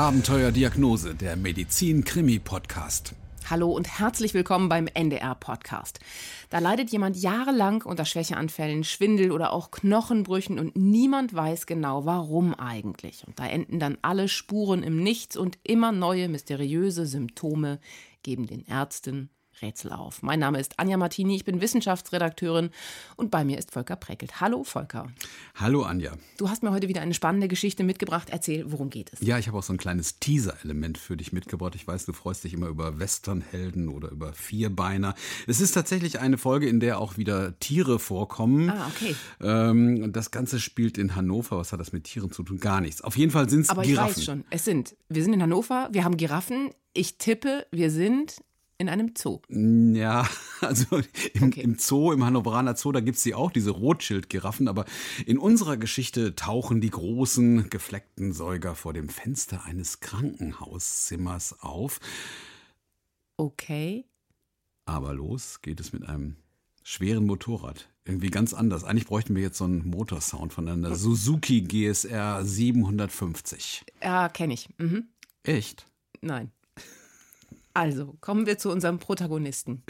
Abenteuerdiagnose, der Medizin-Krimi-Podcast. Hallo und herzlich willkommen beim NDR-Podcast. Da leidet jemand jahrelang unter Schwächeanfällen, Schwindel oder auch Knochenbrüchen und niemand weiß genau, warum eigentlich. Und da enden dann alle Spuren im Nichts und immer neue mysteriöse Symptome geben den Ärzten Rätsel auf. Mein Name ist Anja Martini, ich bin Wissenschaftsredakteurin und bei mir ist Volker Preckelt. Hallo Volker. Hallo Anja. Du hast mir heute wieder eine spannende Geschichte mitgebracht. Erzähl, worum geht es? Ja, ich habe auch so ein kleines Teaser-Element für dich mitgebracht. Ich weiß, du freust dich immer über Westernhelden oder über Vierbeiner. Es ist tatsächlich eine Folge, in der auch wieder Tiere vorkommen. Ah, okay. Ähm, das Ganze spielt in Hannover. Was hat das mit Tieren zu tun? Gar nichts. Auf jeden Fall sind es Giraffen. Aber ich weiß schon, es sind. Wir sind in Hannover, wir haben Giraffen. Ich tippe, wir sind in einem Zoo. Ja, also im, okay. im Zoo, im Hannoveraner Zoo, da gibt es sie auch, diese Rothschild-Giraffen. Aber in unserer Geschichte tauchen die großen, gefleckten Säuger vor dem Fenster eines Krankenhauszimmers auf. Okay. Aber los geht es mit einem schweren Motorrad. Irgendwie ganz anders. Eigentlich bräuchten wir jetzt so einen Motorsound von einer Suzuki GSR 750. Ja, kenne ich. Mhm. Echt? Nein. Also, kommen wir zu unserem Protagonisten.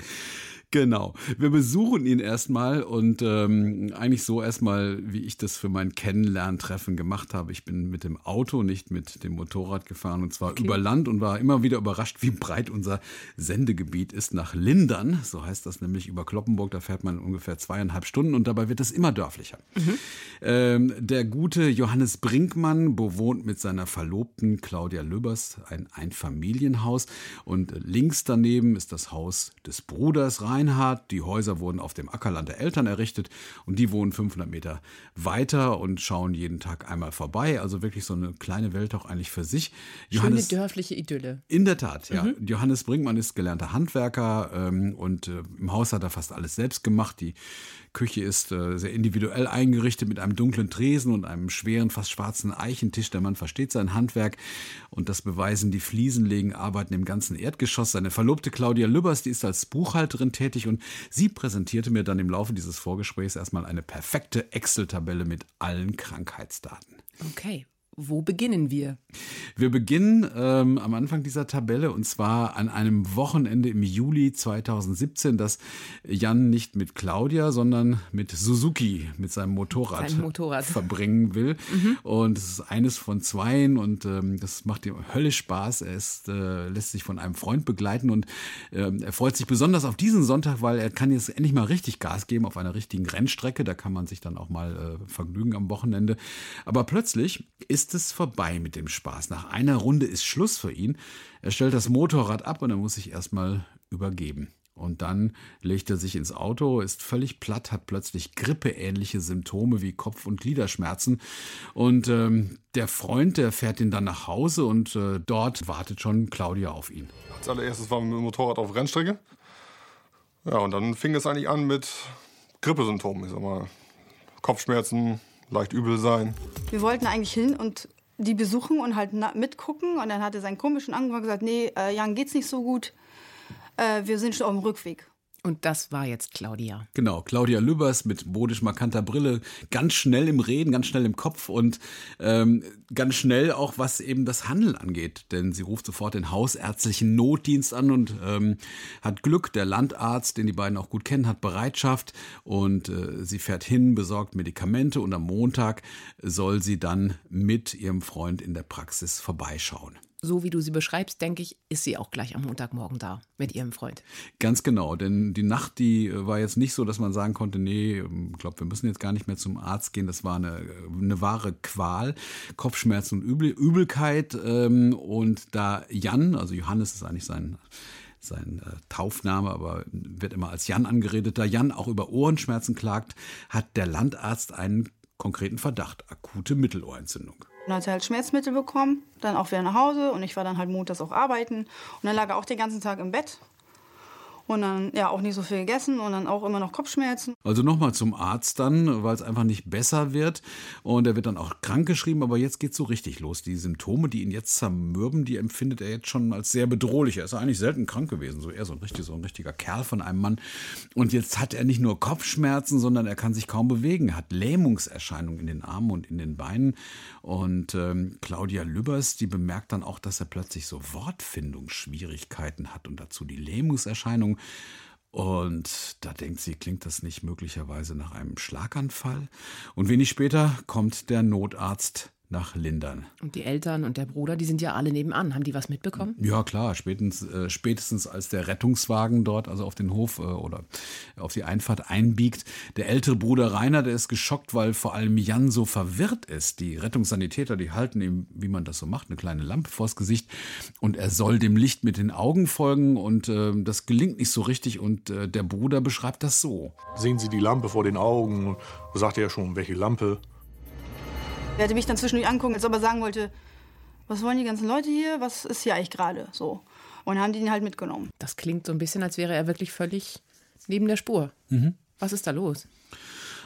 Genau. Wir besuchen ihn erstmal und ähm, eigentlich so erstmal, wie ich das für mein Kennenlerntreffen gemacht habe. Ich bin mit dem Auto, nicht mit dem Motorrad gefahren und zwar okay. über Land und war immer wieder überrascht, wie breit unser Sendegebiet ist nach Lindern. So heißt das nämlich über Kloppenburg. Da fährt man ungefähr zweieinhalb Stunden und dabei wird es immer dörflicher. Mhm. Ähm, der gute Johannes Brinkmann bewohnt mit seiner Verlobten Claudia Lübbers ein Einfamilienhaus und links daneben ist das Haus des Bruders rein Reinhardt. Die Häuser wurden auf dem Ackerland der Eltern errichtet und die wohnen 500 Meter weiter und schauen jeden Tag einmal vorbei. Also wirklich so eine kleine Welt auch eigentlich für sich. Johannes, Schöne dörfliche Idylle. In der Tat, ja. Mhm. Johannes Brinkmann ist gelernter Handwerker ähm, und äh, im Haus hat er fast alles selbst gemacht. Die Küche ist äh, sehr individuell eingerichtet mit einem dunklen Tresen und einem schweren, fast schwarzen Eichentisch. Der Mann versteht sein Handwerk und das beweisen die Fliesenlegen Arbeiten im ganzen Erdgeschoss. Seine Verlobte Claudia Lübbers, die ist als Buchhalterin tätig und sie präsentierte mir dann im Laufe dieses Vorgesprächs erstmal eine perfekte Excel-Tabelle mit allen Krankheitsdaten. Okay, wo beginnen wir? Wir beginnen ähm, am Anfang dieser Tabelle und zwar an einem Wochenende im Juli 2017, das Jan nicht mit Claudia, sondern mit Suzuki, mit seinem Motorrad, Sein Motorrad. verbringen will. Mhm. Und es ist eines von zweien und ähm, das macht ihm höllisch Spaß. Er ist, äh, lässt sich von einem Freund begleiten und äh, er freut sich besonders auf diesen Sonntag, weil er kann jetzt endlich mal richtig Gas geben auf einer richtigen Rennstrecke. Da kann man sich dann auch mal äh, vergnügen am Wochenende. Aber plötzlich ist ist es vorbei mit dem Spaß. Nach einer Runde ist Schluss für ihn. Er stellt das Motorrad ab und er muss sich erstmal übergeben. Und dann legt er sich ins Auto, ist völlig platt, hat plötzlich grippeähnliche Symptome wie Kopf- und Gliederschmerzen. Und ähm, der Freund, der fährt ihn dann nach Hause und äh, dort wartet schon Claudia auf ihn. Als allererstes wir mit dem Motorrad auf Rennstrecke. Ja, und dann fing es eigentlich an mit Grippesymptomen. Ich sag mal, Kopfschmerzen, leicht übel sein. Wir wollten eigentlich hin und die besuchen und halt mitgucken. Und dann hat er seinen komischen angefangen gesagt, nee, äh, Jan geht's nicht so gut. Äh, wir sind schon auf dem Rückweg. Und das war jetzt Claudia. Genau, Claudia Lübbers mit modisch markanter Brille, ganz schnell im Reden, ganz schnell im Kopf und ähm, ganz schnell auch, was eben das Handeln angeht. Denn sie ruft sofort den hausärztlichen Notdienst an und ähm, hat Glück. Der Landarzt, den die beiden auch gut kennen, hat Bereitschaft und äh, sie fährt hin, besorgt Medikamente und am Montag soll sie dann mit ihrem Freund in der Praxis vorbeischauen so wie du sie beschreibst, denke ich, ist sie auch gleich am Montagmorgen da mit ihrem Freund. Ganz genau, denn die Nacht, die äh, war jetzt nicht so, dass man sagen konnte, nee, ich ähm, glaube, wir müssen jetzt gar nicht mehr zum Arzt gehen. Das war eine, eine wahre Qual, Kopfschmerzen und Übel, Übelkeit. Ähm, und da Jan, also Johannes ist eigentlich sein sein äh, Taufname, aber wird immer als Jan angeredet. Da Jan auch über Ohrenschmerzen klagt, hat der Landarzt einen konkreten Verdacht, akute Mittelohrentzündung. Dann hat er halt Schmerzmittel bekommen, dann auch wieder nach Hause und ich war dann halt montags auch arbeiten und dann lag er auch den ganzen Tag im Bett. Und dann ja auch nicht so viel gegessen und dann auch immer noch Kopfschmerzen. Also nochmal zum Arzt dann, weil es einfach nicht besser wird und er wird dann auch krankgeschrieben, aber jetzt geht es so richtig los. Die Symptome, die ihn jetzt zermürben, die empfindet er jetzt schon als sehr bedrohlich. Er ist eigentlich selten krank gewesen, so eher so ein, richtig, so ein richtiger Kerl von einem Mann. Und jetzt hat er nicht nur Kopfschmerzen, sondern er kann sich kaum bewegen. Hat Lähmungserscheinungen in den Armen und in den Beinen. Und ähm, Claudia Lübbers, die bemerkt dann auch, dass er plötzlich so Wortfindungsschwierigkeiten hat und dazu die Lähmungserscheinungen. Und da denkt sie, klingt das nicht möglicherweise nach einem Schlaganfall? Und wenig später kommt der Notarzt nach Lindern. Und die Eltern und der Bruder, die sind ja alle nebenan. Haben die was mitbekommen? Ja, klar. Spätestens, äh, spätestens als der Rettungswagen dort, also auf den Hof äh, oder auf die Einfahrt einbiegt. Der ältere Bruder Rainer, der ist geschockt, weil vor allem Jan so verwirrt ist. Die Rettungssanitäter, die halten ihm, wie man das so macht, eine kleine Lampe vors Gesicht. Und er soll dem Licht mit den Augen folgen. Und äh, das gelingt nicht so richtig. Und äh, der Bruder beschreibt das so. Sehen Sie die Lampe vor den Augen? Da sagt er ja schon, welche Lampe? Er hatte mich dann zwischendurch angucken, als ob er sagen wollte, was wollen die ganzen Leute hier? Was ist hier eigentlich gerade? So. Und haben die ihn halt mitgenommen. Das klingt so ein bisschen, als wäre er wirklich völlig neben der Spur. Mhm. Was ist da los?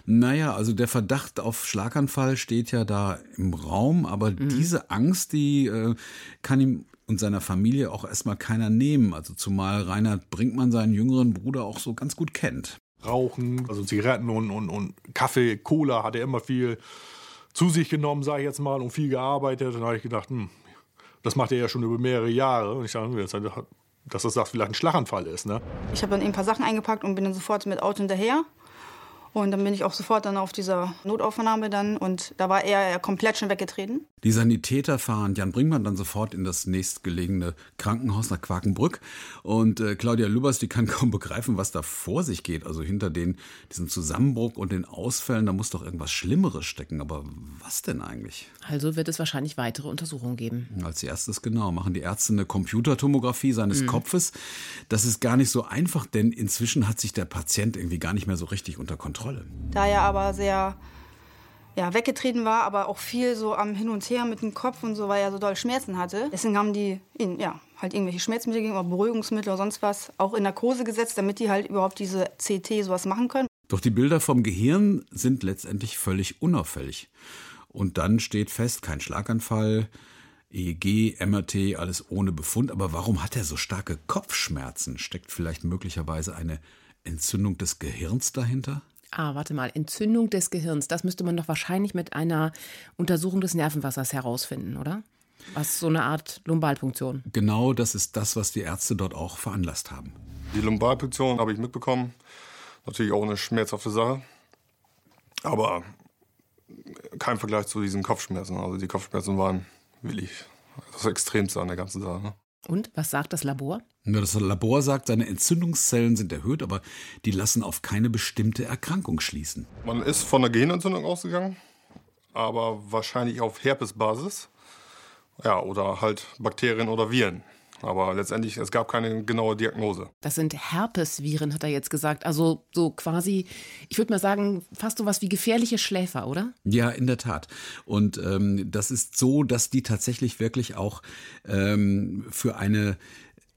Naja, also der Verdacht auf Schlaganfall steht ja da im Raum, aber mhm. diese Angst, die äh, kann ihm und seiner Familie auch erstmal keiner nehmen. Also zumal Reinhard Brinkmann seinen jüngeren Bruder auch so ganz gut kennt. Rauchen, also Zigaretten und, und, und Kaffee, Cola hat er immer viel zu sich genommen, sage ich jetzt mal, und viel gearbeitet. Dann habe ich gedacht, hm, das macht er ja schon über mehrere Jahre. Und ich dachte, dass das vielleicht ein Schlaganfall ist. Ne? Ich habe dann ein paar Sachen eingepackt und bin dann sofort mit Auto hinterher. Und dann bin ich auch sofort dann auf dieser Notaufnahme dann und da war er komplett schon weggetreten. Die Sanitäter fahren Jan Brinkmann dann sofort in das nächstgelegene Krankenhaus nach Quakenbrück und äh, Claudia Lübers, die kann kaum begreifen, was da vor sich geht. Also hinter den, diesem Zusammenbruch und den Ausfällen, da muss doch irgendwas Schlimmeres stecken. Aber was denn eigentlich? Also wird es wahrscheinlich weitere Untersuchungen geben. Als erstes genau machen die Ärzte eine Computertomographie seines mhm. Kopfes. Das ist gar nicht so einfach, denn inzwischen hat sich der Patient irgendwie gar nicht mehr so richtig unter Kontrolle. Kontrolle. Da er aber sehr ja, weggetreten war, aber auch viel so am Hin und Her mit dem Kopf und so, weil er so doll Schmerzen hatte. Deswegen haben die ihn, ja, halt irgendwelche Schmerzmittel gegeben, oder Beruhigungsmittel oder sonst was, auch in Narkose gesetzt, damit die halt überhaupt diese CT sowas machen können. Doch die Bilder vom Gehirn sind letztendlich völlig unauffällig. Und dann steht fest, kein Schlaganfall, EEG, MRT, alles ohne Befund. Aber warum hat er so starke Kopfschmerzen? Steckt vielleicht möglicherweise eine Entzündung des Gehirns dahinter? Ah, warte mal, Entzündung des Gehirns. Das müsste man doch wahrscheinlich mit einer Untersuchung des Nervenwassers herausfinden, oder? Was so eine Art Lumbalpunktion. Genau, das ist das, was die Ärzte dort auch veranlasst haben. Die Lumbalpunktion habe ich mitbekommen. Natürlich auch eine schmerzhafte Sache. Aber kein Vergleich zu diesen Kopfschmerzen. Also die Kopfschmerzen waren wirklich das Extremste an der ganzen Sache. Ne? Und was sagt das Labor? Das Labor sagt, seine Entzündungszellen sind erhöht, aber die lassen auf keine bestimmte Erkrankung schließen. Man ist von einer Gehirnentzündung ausgegangen, aber wahrscheinlich auf Herpesbasis. Ja, oder halt Bakterien oder Viren. Aber letztendlich, es gab keine genaue Diagnose. Das sind Herpesviren, hat er jetzt gesagt. Also so quasi, ich würde mal sagen, fast so was wie gefährliche Schläfer, oder? Ja, in der Tat. Und ähm, das ist so, dass die tatsächlich wirklich auch ähm, für eine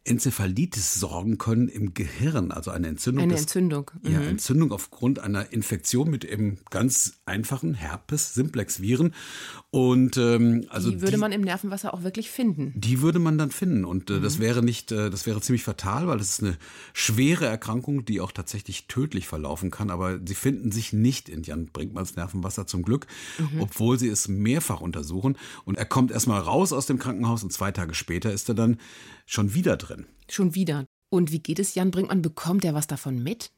Enzephalitis sorgen können im Gehirn, also eine Entzündung. Eine des, Entzündung. Mhm. Ja, Entzündung aufgrund einer Infektion mit eben ganz einfachen Herpes, Simplex Viren. Und ähm, also die würde die, man im Nervenwasser auch wirklich finden. Die würde man dann finden und äh, mhm. das wäre nicht, äh, das wäre ziemlich fatal, weil das ist eine schwere Erkrankung, die auch tatsächlich tödlich verlaufen kann. Aber sie finden sich nicht in Jan Brinkmanns Nervenwasser zum Glück, mhm. obwohl sie es mehrfach untersuchen. Und er kommt erstmal raus aus dem Krankenhaus und zwei Tage später ist er dann schon wieder drin. Schon wieder. Und wie geht es Jan Brinkmann? Bekommt er was davon mit?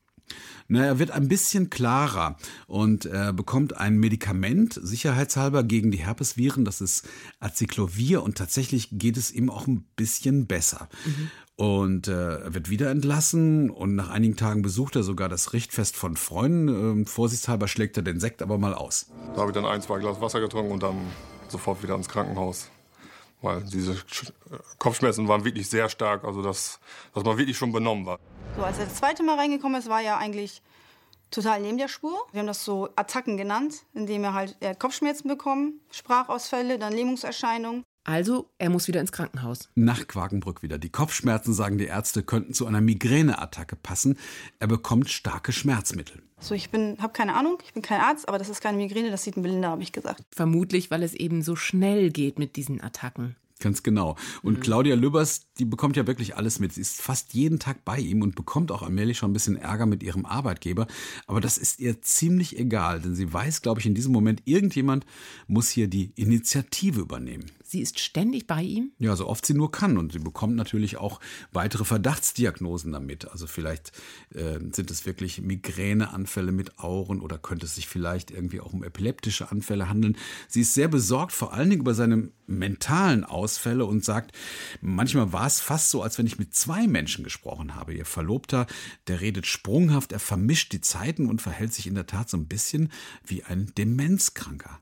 Na, er wird ein bisschen klarer und er bekommt ein Medikament, sicherheitshalber, gegen die Herpesviren. Das ist Acyclovir und tatsächlich geht es ihm auch ein bisschen besser. Mhm. Und äh, er wird wieder entlassen und nach einigen Tagen besucht er sogar das Richtfest von Freunden. Ähm, vorsichtshalber schlägt er den Sekt aber mal aus. Da habe ich dann ein, zwei Glas Wasser getrunken und dann sofort wieder ins Krankenhaus weil diese Kopfschmerzen waren wirklich sehr stark, also dass, dass man wirklich schon benommen war. So, als er das zweite Mal reingekommen ist, war er eigentlich total neben der Spur. Wir haben das so Attacken genannt, indem er halt er hat Kopfschmerzen bekommen, Sprachausfälle, dann Lähmungserscheinungen. Also, er muss wieder ins Krankenhaus. Nach Quakenbrück wieder. Die Kopfschmerzen, sagen die Ärzte, könnten zu einer Migräneattacke passen. Er bekommt starke Schmerzmittel. So, ich bin, habe keine Ahnung, ich bin kein Arzt, aber das ist keine Migräne, das sieht ein Belinda, habe ich gesagt. Vermutlich, weil es eben so schnell geht mit diesen Attacken. Ganz genau. Und mhm. Claudia Lübbers, die bekommt ja wirklich alles mit. Sie ist fast jeden Tag bei ihm und bekommt auch allmählich schon ein bisschen Ärger mit ihrem Arbeitgeber. Aber das ist ihr ziemlich egal, denn sie weiß, glaube ich, in diesem Moment, irgendjemand muss hier die Initiative übernehmen. Sie ist ständig bei ihm? Ja, so oft sie nur kann. Und sie bekommt natürlich auch weitere Verdachtsdiagnosen damit. Also vielleicht äh, sind es wirklich Migräneanfälle mit Auren oder könnte es sich vielleicht irgendwie auch um epileptische Anfälle handeln. Sie ist sehr besorgt, vor allen Dingen über seine mentalen Ausfälle und sagt, manchmal war es fast so, als wenn ich mit zwei Menschen gesprochen habe. Ihr Verlobter, der redet sprunghaft, er vermischt die Zeiten und verhält sich in der Tat so ein bisschen wie ein Demenzkranker.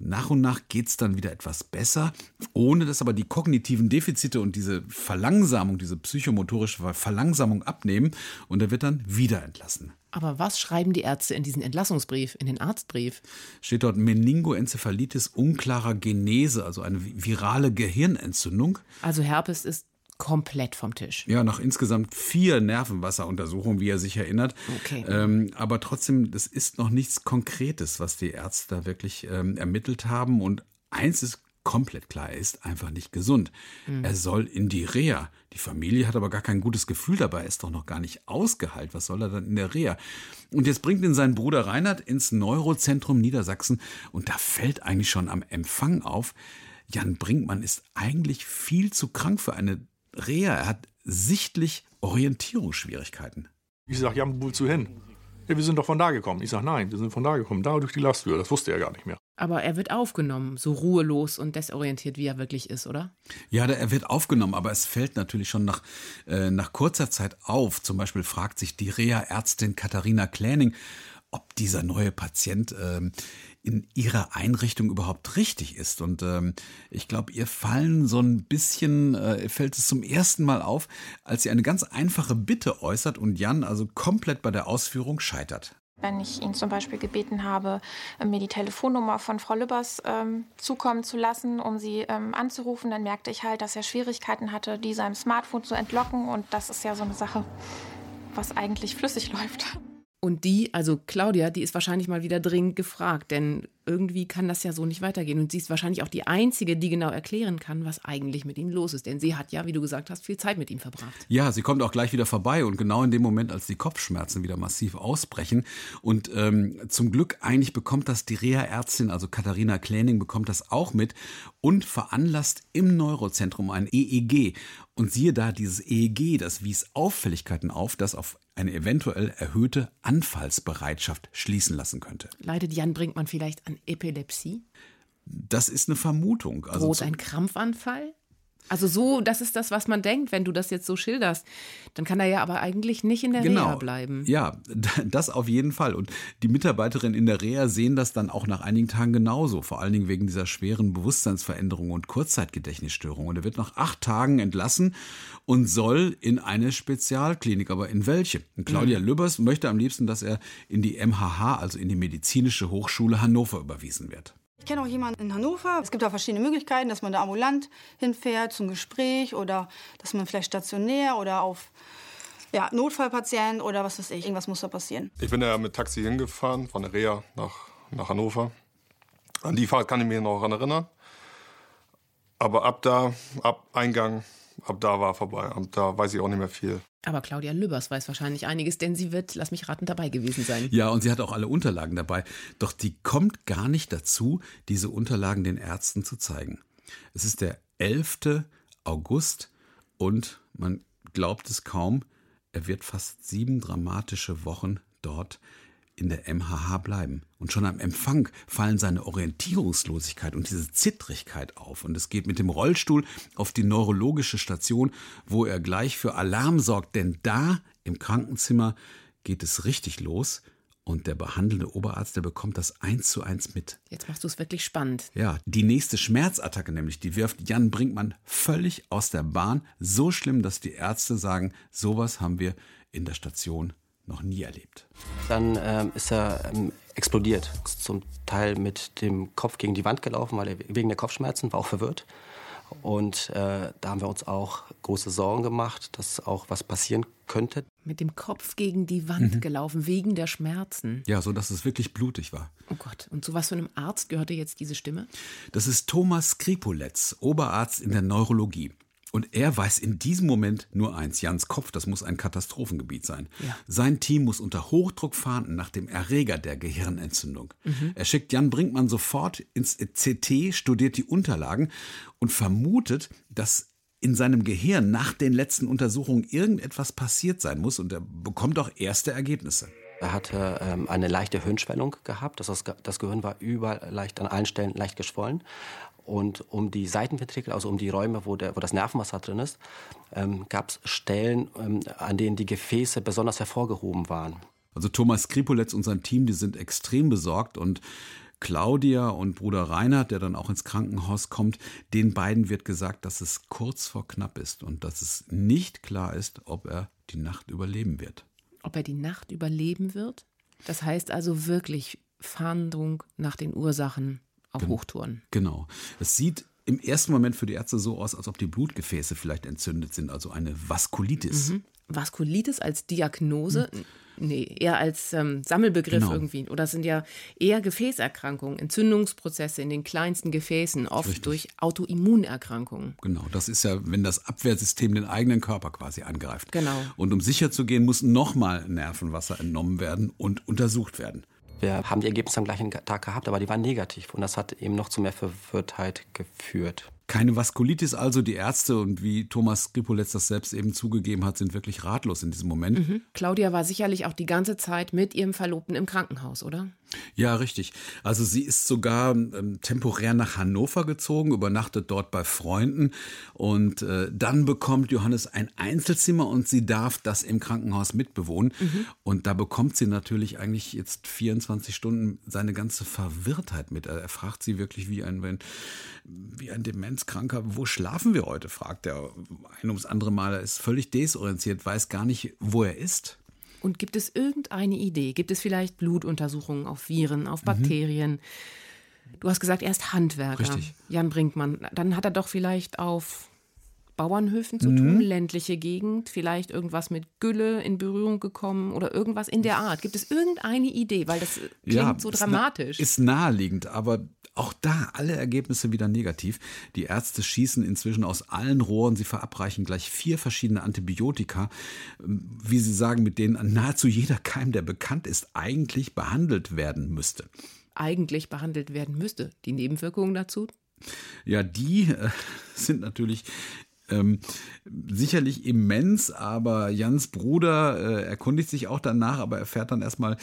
Nach und nach geht es dann wieder etwas besser, ohne dass aber die kognitiven Defizite und diese Verlangsamung, diese psychomotorische Verlangsamung abnehmen und er wird dann wieder entlassen. Aber was schreiben die Ärzte in diesen Entlassungsbrief, in den Arztbrief? Steht dort Meningoenzephalitis unklarer Genese, also eine virale Gehirnentzündung. Also Herpes ist komplett vom Tisch. Ja, nach insgesamt vier Nervenwasseruntersuchungen, wie er sich erinnert. Okay. Ähm, aber trotzdem, das ist noch nichts Konkretes, was die Ärzte da wirklich ähm, ermittelt haben. Und eins ist komplett klar, er ist einfach nicht gesund. Mhm. Er soll in die Reha. Die Familie hat aber gar kein gutes Gefühl dabei, er ist doch noch gar nicht ausgeheilt. Was soll er dann in der Reha? Und jetzt bringt ihn sein Bruder Reinhard ins Neurozentrum Niedersachsen und da fällt eigentlich schon am Empfang auf, Jan Brinkmann ist eigentlich viel zu krank für eine Reha, er hat sichtlich Orientierungsschwierigkeiten. Ich sage, ja, wozu hin? Ja, wir sind doch von da gekommen. Ich sage, nein, wir sind von da gekommen, da durch die Lasttür. Das wusste er gar nicht mehr. Aber er wird aufgenommen, so ruhelos und desorientiert, wie er wirklich ist, oder? Ja, er wird aufgenommen, aber es fällt natürlich schon nach, äh, nach kurzer Zeit auf. Zum Beispiel fragt sich die Reha-Ärztin Katharina Kläning, ob dieser neue Patient ähm, in ihrer Einrichtung überhaupt richtig ist. Und ähm, ich glaube, ihr fallen so ein bisschen, äh, fällt es zum ersten Mal auf, als sie eine ganz einfache Bitte äußert und Jan also komplett bei der Ausführung scheitert. Wenn ich ihn zum Beispiel gebeten habe, mir die Telefonnummer von Frau Lübbers ähm, zukommen zu lassen, um sie ähm, anzurufen, dann merkte ich halt, dass er Schwierigkeiten hatte, die seinem Smartphone zu entlocken. Und das ist ja so eine Sache, was eigentlich flüssig läuft. Und die, also Claudia, die ist wahrscheinlich mal wieder dringend gefragt, denn irgendwie kann das ja so nicht weitergehen. Und sie ist wahrscheinlich auch die Einzige, die genau erklären kann, was eigentlich mit ihm los ist. Denn sie hat ja, wie du gesagt hast, viel Zeit mit ihm verbracht. Ja, sie kommt auch gleich wieder vorbei und genau in dem Moment, als die Kopfschmerzen wieder massiv ausbrechen. Und ähm, zum Glück eigentlich bekommt das die Reha-Ärztin, also Katharina Kläning, bekommt das auch mit und veranlasst im Neurozentrum ein EEG. Und siehe da, dieses EEG, das wies Auffälligkeiten auf, das auf eine eventuell erhöhte Anfallsbereitschaft schließen lassen könnte. Leidet Jan Brinkmann vielleicht an Epilepsie? Das ist eine Vermutung. Also Droht ein Krampfanfall? Also so, das ist das, was man denkt, wenn du das jetzt so schilderst. Dann kann er ja aber eigentlich nicht in der genau. Reha bleiben. Ja, das auf jeden Fall. Und die Mitarbeiterinnen in der Reha sehen das dann auch nach einigen Tagen genauso. Vor allen Dingen wegen dieser schweren Bewusstseinsveränderung und Kurzzeitgedächtnisstörung. Und er wird nach acht Tagen entlassen und soll in eine Spezialklinik. Aber in welche? Und Claudia mhm. Lübbers möchte am liebsten, dass er in die MHH, also in die Medizinische Hochschule Hannover überwiesen wird. Ich kenne auch jemanden in Hannover. Es gibt da verschiedene Möglichkeiten, dass man da ambulant hinfährt zum Gespräch oder dass man vielleicht stationär oder auf ja, Notfallpatient oder was weiß ich. Irgendwas muss da passieren. Ich bin ja mit Taxi hingefahren, von der Reha nach, nach Hannover. An die Fahrt kann ich mich noch erinnern. Aber ab da, ab Eingang, ab da war vorbei. Ab da weiß ich auch nicht mehr viel. Aber Claudia Lübbers weiß wahrscheinlich einiges, denn sie wird, lass mich raten, dabei gewesen sein. Ja, und sie hat auch alle Unterlagen dabei. Doch die kommt gar nicht dazu, diese Unterlagen den Ärzten zu zeigen. Es ist der 11. August und man glaubt es kaum, er wird fast sieben dramatische Wochen dort in der MHH bleiben. Und schon am Empfang fallen seine Orientierungslosigkeit und diese Zittrigkeit auf. Und es geht mit dem Rollstuhl auf die neurologische Station, wo er gleich für Alarm sorgt. Denn da im Krankenzimmer geht es richtig los. Und der behandelnde Oberarzt, der bekommt das eins zu eins mit. Jetzt machst du es wirklich spannend. Ja, die nächste Schmerzattacke nämlich, die wirft Jan Brinkmann völlig aus der Bahn. So schlimm, dass die Ärzte sagen, sowas haben wir in der Station noch nie erlebt. Dann ähm, ist er ähm, explodiert, zum Teil mit dem Kopf gegen die Wand gelaufen, weil er wegen der Kopfschmerzen war auch verwirrt. Und äh, da haben wir uns auch große Sorgen gemacht, dass auch was passieren könnte. Mit dem Kopf gegen die Wand mhm. gelaufen, wegen der Schmerzen. Ja, so dass es wirklich blutig war. Oh Gott, und zu was für einem Arzt gehörte jetzt diese Stimme? Das ist Thomas Skripoletz, Oberarzt in der Neurologie. Und er weiß in diesem Moment nur eins, Jans Kopf, das muss ein Katastrophengebiet sein. Ja. Sein Team muss unter Hochdruck fahnden nach dem Erreger der Gehirnentzündung. Mhm. Er schickt Jan Brinkmann sofort ins CT, studiert die Unterlagen und vermutet, dass in seinem Gehirn nach den letzten Untersuchungen irgendetwas passiert sein muss und er bekommt auch erste Ergebnisse. Er hatte ähm, eine leichte Hirnschwellung gehabt. Das, das Gehirn war überall leicht an allen Stellen leicht geschwollen. Und um die Seitenventrikel, also um die Räume, wo, der, wo das Nervenwasser drin ist, ähm, gab es Stellen, ähm, an denen die Gefäße besonders hervorgehoben waren. Also Thomas Kripoletz und sein Team, die sind extrem besorgt und Claudia und Bruder Reinhard, der dann auch ins Krankenhaus kommt, den beiden wird gesagt, dass es kurz vor knapp ist und dass es nicht klar ist, ob er die Nacht überleben wird. Ob er die Nacht überleben wird? Das heißt also wirklich Fahndung nach den Ursachen auf Gen Hochtouren. Genau. Es sieht im ersten Moment für die Ärzte so aus, als ob die Blutgefäße vielleicht entzündet sind, also eine Vaskulitis. Mhm. Vaskulitis als Diagnose? Mhm. Nee, eher als ähm, Sammelbegriff genau. irgendwie. Oder es sind ja eher Gefäßerkrankungen, Entzündungsprozesse in den kleinsten Gefäßen, oft Richtig. durch Autoimmunerkrankungen. Genau, das ist ja, wenn das Abwehrsystem den eigenen Körper quasi angreift. Genau. Und um sicher zu gehen, muss nochmal Nervenwasser entnommen werden und untersucht werden. Wir haben die Ergebnisse am gleichen Tag gehabt, aber die waren negativ und das hat eben noch zu mehr Verwirrtheit geführt. Keine Vaskulitis also, die Ärzte und wie Thomas Skripoletz das selbst eben zugegeben hat, sind wirklich ratlos in diesem Moment. Mhm. Claudia war sicherlich auch die ganze Zeit mit ihrem Verlobten im Krankenhaus, oder? Ja, richtig. Also sie ist sogar ähm, temporär nach Hannover gezogen, übernachtet dort bei Freunden und äh, dann bekommt Johannes ein Einzelzimmer und sie darf das im Krankenhaus mitbewohnen. Mhm. Und da bekommt sie natürlich eigentlich jetzt 24 Stunden seine ganze Verwirrtheit mit. Er fragt sie wirklich wie ein, wie ein Demenzkranker, wo schlafen wir heute? fragt er ein ums andere Mal. Er ist völlig desorientiert, weiß gar nicht, wo er ist. Und gibt es irgendeine Idee? Gibt es vielleicht Blutuntersuchungen auf Viren, auf. Bakterien? Mhm. Du hast gesagt, er ist Handwerker. Richtig. Jan Brinkmann. Dann hat er doch vielleicht auf Bauernhöfen zu mhm. tun, ländliche Gegend, vielleicht irgendwas mit Gülle in Berührung gekommen oder irgendwas in der Art. Gibt es irgendeine Idee? Weil das klingt ja, so dramatisch. Ist, naheliegend, aber auch da alle Ergebnisse wieder negativ. Die Ärzte schießen inzwischen aus allen Rohren. Sie verabreichen gleich vier verschiedene Antibiotika, wie sie sagen, mit denen nahezu jeder Keim, der bekannt ist, eigentlich behandelt werden müsste. Eigentlich behandelt werden müsste. Die Nebenwirkungen dazu? Ja, die äh, sind natürlich ähm, sicherlich immens, aber Jans Bruder äh, erkundigt sich auch danach, aber erfährt dann erstmal,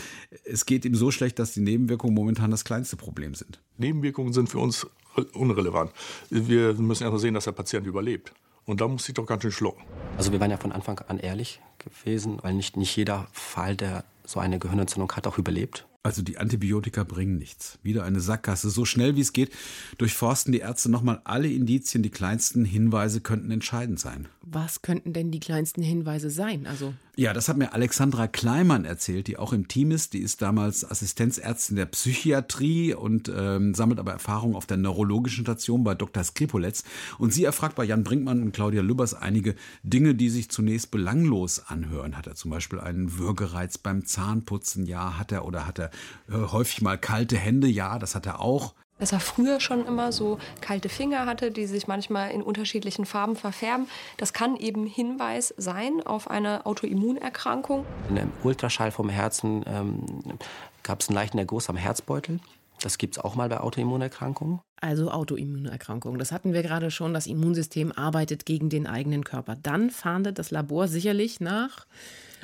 es geht ihm so schlecht, dass die Nebenwirkungen momentan das kleinste Problem sind. Nebenwirkungen sind für uns unrelevant. Wir müssen erstmal sehen, dass der Patient überlebt. Und da muss ich doch ganz schön schlucken. Also wir waren ja von Anfang an ehrlich gewesen, weil nicht, nicht jeder Fall, der so eine Gehirnentzündung hat, auch überlebt. Also die Antibiotika bringen nichts. Wieder eine Sackgasse. So schnell wie es geht, durchforsten die Ärzte nochmal alle Indizien. Die kleinsten Hinweise könnten entscheidend sein. Was könnten denn die kleinsten Hinweise sein? Also ja, das hat mir Alexandra Kleimann erzählt, die auch im Team ist. Die ist damals Assistenzärztin der Psychiatrie und ähm, sammelt aber Erfahrung auf der neurologischen Station bei Dr. Skripoletz. Und sie erfragt bei Jan Brinkmann und Claudia Lübbers einige Dinge, die sich zunächst belanglos anhören. Hat er zum Beispiel einen Würgereiz beim Zahnputzen? Ja, hat er. Oder hat er äh, häufig mal kalte Hände? Ja, das hat er auch dass er früher schon immer so kalte Finger hatte, die sich manchmal in unterschiedlichen Farben verfärben. Das kann eben Hinweis sein auf eine Autoimmunerkrankung. In einem Ultraschall vom Herzen ähm, gab es einen leichten Erguss am Herzbeutel. Das gibt es auch mal bei Autoimmunerkrankungen. Also Autoimmunerkrankungen. Das hatten wir gerade schon. Das Immunsystem arbeitet gegen den eigenen Körper. Dann fahndet das Labor sicherlich nach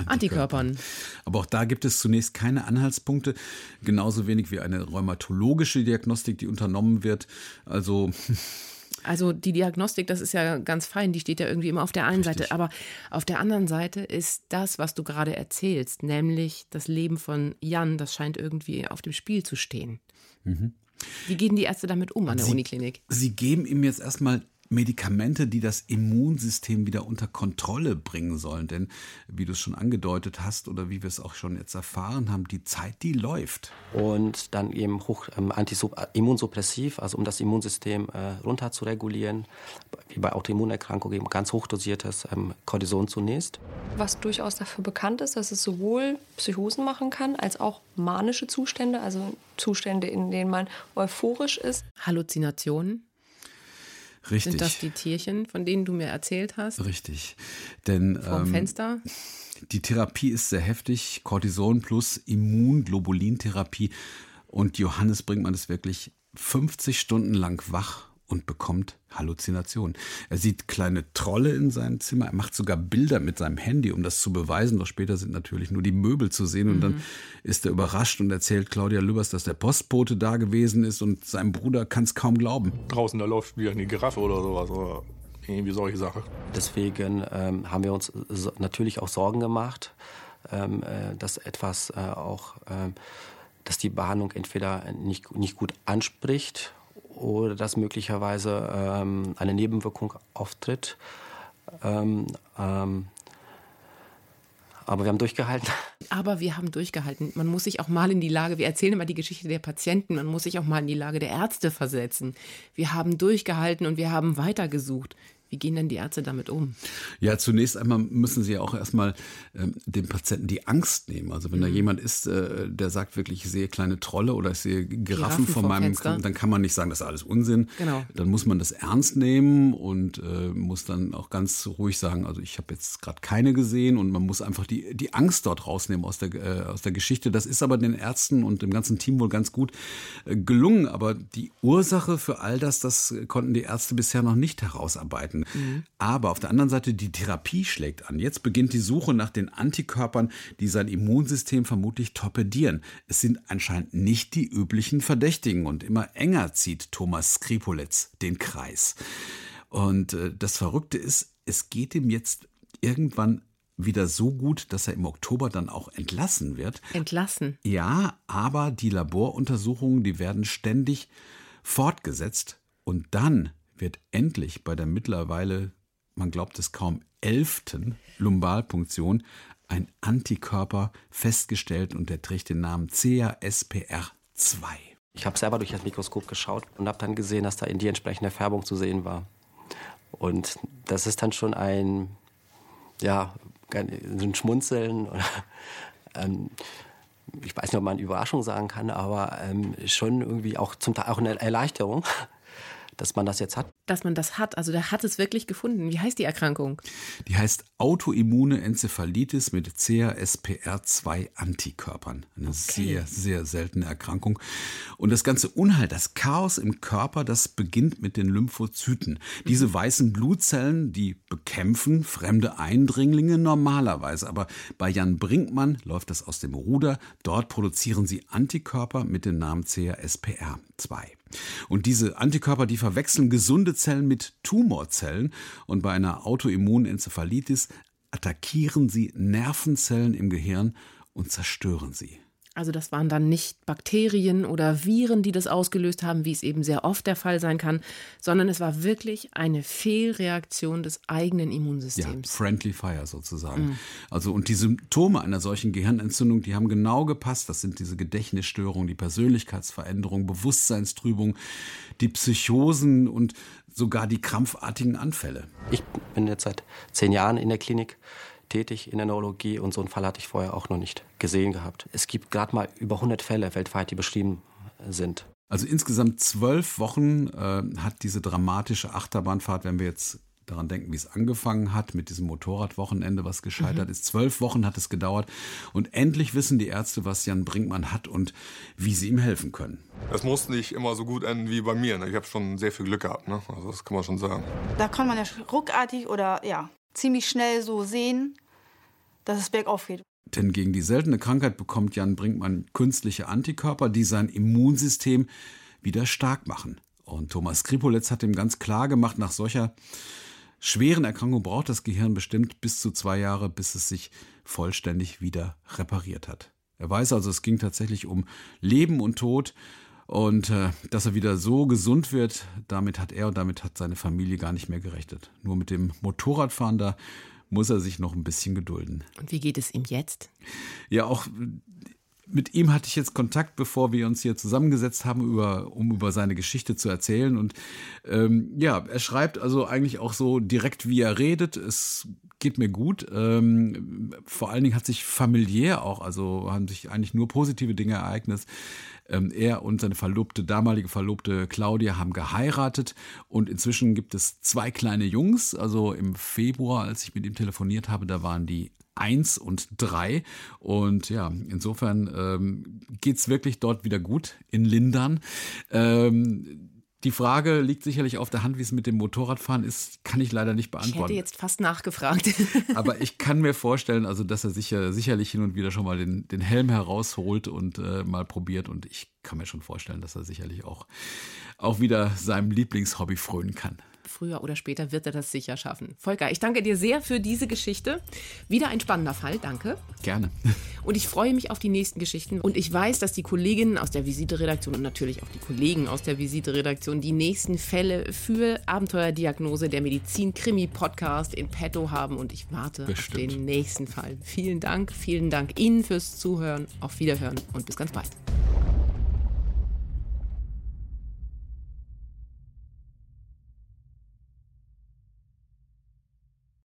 Antikörpern. Aber auch da gibt es zunächst keine Anhaltspunkte, genauso wenig wie eine rheumatologische Diagnostik, die unternommen wird. Also also die Diagnostik, das ist ja ganz fein, die steht ja irgendwie immer auf der einen Richtig. Seite. Aber auf der anderen Seite ist das, was du gerade erzählst, nämlich das Leben von Jan, das scheint irgendwie auf dem Spiel zu stehen. Mhm. Wie gehen die Ärzte damit um an der sie, Uniklinik? Sie geben ihm jetzt erstmal Medikamente, die das Immunsystem wieder unter Kontrolle bringen sollen. Denn wie du es schon angedeutet hast oder wie wir es auch schon jetzt erfahren haben, die Zeit, die läuft. Und dann eben hoch ähm, immunsuppressiv, also um das Immunsystem äh, runter zu regulieren, wie bei Autoimmunerkrankungen eben ganz hochdosiertes ähm, Cortison zunächst. Was durchaus dafür bekannt ist, dass es sowohl Psychosen machen kann, als auch manische Zustände, also Zustände, in denen man euphorisch ist. Halluzinationen. Richtig. Sind das die Tierchen, von denen du mir erzählt hast? Richtig. Denn Vorm ähm, Fenster? die Therapie ist sehr heftig. Cortison plus Immunglobulintherapie. Und Johannes Brinkmann ist wirklich 50 Stunden lang wach und bekommt Halluzinationen. Er sieht kleine Trolle in seinem Zimmer, er macht sogar Bilder mit seinem Handy, um das zu beweisen. Doch später sind natürlich nur die Möbel zu sehen und mhm. dann ist er überrascht und erzählt Claudia Lübbers, dass der Postbote da gewesen ist und sein Bruder kann es kaum glauben. Draußen, da läuft wieder eine Giraffe oder sowas oder irgendwie solche Sachen. Deswegen ähm, haben wir uns so, natürlich auch Sorgen gemacht, ähm, äh, dass etwas äh, auch, äh, dass die Behandlung entweder nicht, nicht gut anspricht oder dass möglicherweise ähm, eine Nebenwirkung auftritt. Ähm, ähm, aber wir haben durchgehalten. Aber wir haben durchgehalten. Man muss sich auch mal in die Lage, wir erzählen immer die Geschichte der Patienten, man muss sich auch mal in die Lage der Ärzte versetzen. Wir haben durchgehalten und wir haben weitergesucht. Wie gehen denn die Ärzte damit um? Ja, zunächst einmal müssen sie ja auch erstmal ähm, dem Patienten die Angst nehmen. Also wenn mhm. da jemand ist, äh, der sagt wirklich, ich sehe kleine Trolle oder ich sehe Giraffen, Giraffen vor meinem, Fenster. dann kann man nicht sagen, das ist alles Unsinn. Genau. Dann muss man das ernst nehmen und äh, muss dann auch ganz ruhig sagen, also ich habe jetzt gerade keine gesehen und man muss einfach die, die Angst dort rausnehmen aus der, äh, aus der Geschichte. Das ist aber den Ärzten und dem ganzen Team wohl ganz gut äh, gelungen. Aber die Ursache für all das, das konnten die Ärzte bisher noch nicht herausarbeiten. Mhm. Aber auf der anderen Seite, die Therapie schlägt an. Jetzt beginnt die Suche nach den Antikörpern, die sein Immunsystem vermutlich torpedieren. Es sind anscheinend nicht die üblichen Verdächtigen und immer enger zieht Thomas Skripolitz den Kreis. Und äh, das Verrückte ist, es geht ihm jetzt irgendwann wieder so gut, dass er im Oktober dann auch entlassen wird. Entlassen? Ja, aber die Laboruntersuchungen, die werden ständig fortgesetzt und dann wird endlich bei der mittlerweile, man glaubt es kaum, elften Lumbalpunktion ein Antikörper festgestellt und der trägt den Namen CASPR2. Ich habe selber durch das Mikroskop geschaut und habe dann gesehen, dass da in die entsprechende Färbung zu sehen war. Und das ist dann schon ein, ja, ein Schmunzeln oder ähm, ich weiß nicht, ob man Überraschung sagen kann, aber ähm, schon irgendwie auch zum Teil auch eine Erleichterung, dass man das jetzt hat. Dass man das hat, also der hat es wirklich gefunden. Wie heißt die Erkrankung? Die heißt Autoimmune Enzephalitis mit CASPR2-Antikörpern. Eine okay. sehr, sehr seltene Erkrankung. Und das ganze Unheil, das Chaos im Körper, das beginnt mit den Lymphozyten. Diese mhm. weißen Blutzellen, die bekämpfen fremde Eindringlinge normalerweise. Aber bei Jan Brinkmann läuft das aus dem Ruder. Dort produzieren sie Antikörper mit dem Namen CASPR2. Und diese Antikörper, die verwechseln gesunde Zellen mit Tumorzellen und bei einer Autoimmunenzephalitis attackieren sie Nervenzellen im Gehirn und zerstören sie. Also das waren dann nicht Bakterien oder Viren, die das ausgelöst haben, wie es eben sehr oft der Fall sein kann, sondern es war wirklich eine Fehlreaktion des eigenen Immunsystems. Ja, friendly fire sozusagen. Mhm. Also und die Symptome einer solchen Gehirnentzündung, die haben genau gepasst. Das sind diese Gedächtnisstörungen, die Persönlichkeitsveränderung, Bewusstseinstrübung, die Psychosen und sogar die krampfartigen Anfälle. Ich bin jetzt seit zehn Jahren in der Klinik tätig in der Neurologie und so einen Fall hatte ich vorher auch noch nicht gesehen gehabt. Es gibt gerade mal über 100 Fälle weltweit, die beschrieben sind. Also insgesamt zwölf Wochen äh, hat diese dramatische Achterbahnfahrt, wenn wir jetzt daran denken, wie es angefangen hat mit diesem Motorradwochenende, was gescheitert mhm. ist. Zwölf Wochen hat es gedauert und endlich wissen die Ärzte, was Jan Brinkmann hat und wie sie ihm helfen können. Es muss nicht immer so gut enden wie bei mir. Ne? Ich habe schon sehr viel Glück gehabt, ne? also das kann man schon sagen. Da kann man ja ruckartig oder ja ziemlich schnell so sehen, dass es bergauf geht. Denn gegen die seltene Krankheit bekommt Jan Brinkmann künstliche Antikörper, die sein Immunsystem wieder stark machen. Und Thomas Skripolitz hat ihm ganz klar gemacht, nach solcher schweren Erkrankung braucht das Gehirn bestimmt bis zu zwei Jahre, bis es sich vollständig wieder repariert hat. Er weiß also, es ging tatsächlich um Leben und Tod Und äh, dass er wieder so gesund wird, damit hat er und damit hat seine Familie gar nicht mehr gerechnet. Nur mit dem Motorradfahren da muss er sich noch ein bisschen gedulden. Und wie geht es ihm jetzt? Ja, auch mit ihm hatte ich jetzt Kontakt, bevor wir uns hier zusammengesetzt haben, über, um über seine Geschichte zu erzählen. Und ähm, ja, er schreibt also eigentlich auch so direkt, wie er redet. Es geht mir gut. Ähm, vor allen Dingen hat sich familiär auch, also haben sich eigentlich nur positive Dinge ereignet. Ähm, er und seine Verlobte, damalige Verlobte Claudia, haben geheiratet und inzwischen gibt es zwei kleine Jungs. Also im Februar, als ich mit ihm telefoniert habe, da waren die eins und drei Und ja, insofern ähm, geht wirklich dort wieder gut in Lindern. Ähm, die Frage liegt sicherlich auf der Hand, wie es mit dem Motorradfahren ist, kann ich leider nicht beantworten. Ich hätte jetzt fast nachgefragt. Aber ich kann mir vorstellen, also dass er sicher, sicherlich hin und wieder schon mal den, den Helm herausholt und äh, mal probiert. Und ich kann mir schon vorstellen, dass er sicherlich auch, auch wieder seinem Lieblingshobby frönen kann früher oder später wird er das sicher schaffen. Volker, ich danke dir sehr für diese Geschichte. Wieder ein spannender Fall, danke. Gerne. Und ich freue mich auf die nächsten Geschichten. Und ich weiß, dass die Kolleginnen aus der Visite-Redaktion und natürlich auch die Kollegen aus der Visite-Redaktion die nächsten Fälle für Abenteuerdiagnose der Medizin-Krimi-Podcast in petto haben. Und ich warte Bestimmt. auf den nächsten Fall. Vielen Dank, vielen Dank Ihnen fürs Zuhören. Auf Wiederhören und bis ganz bald.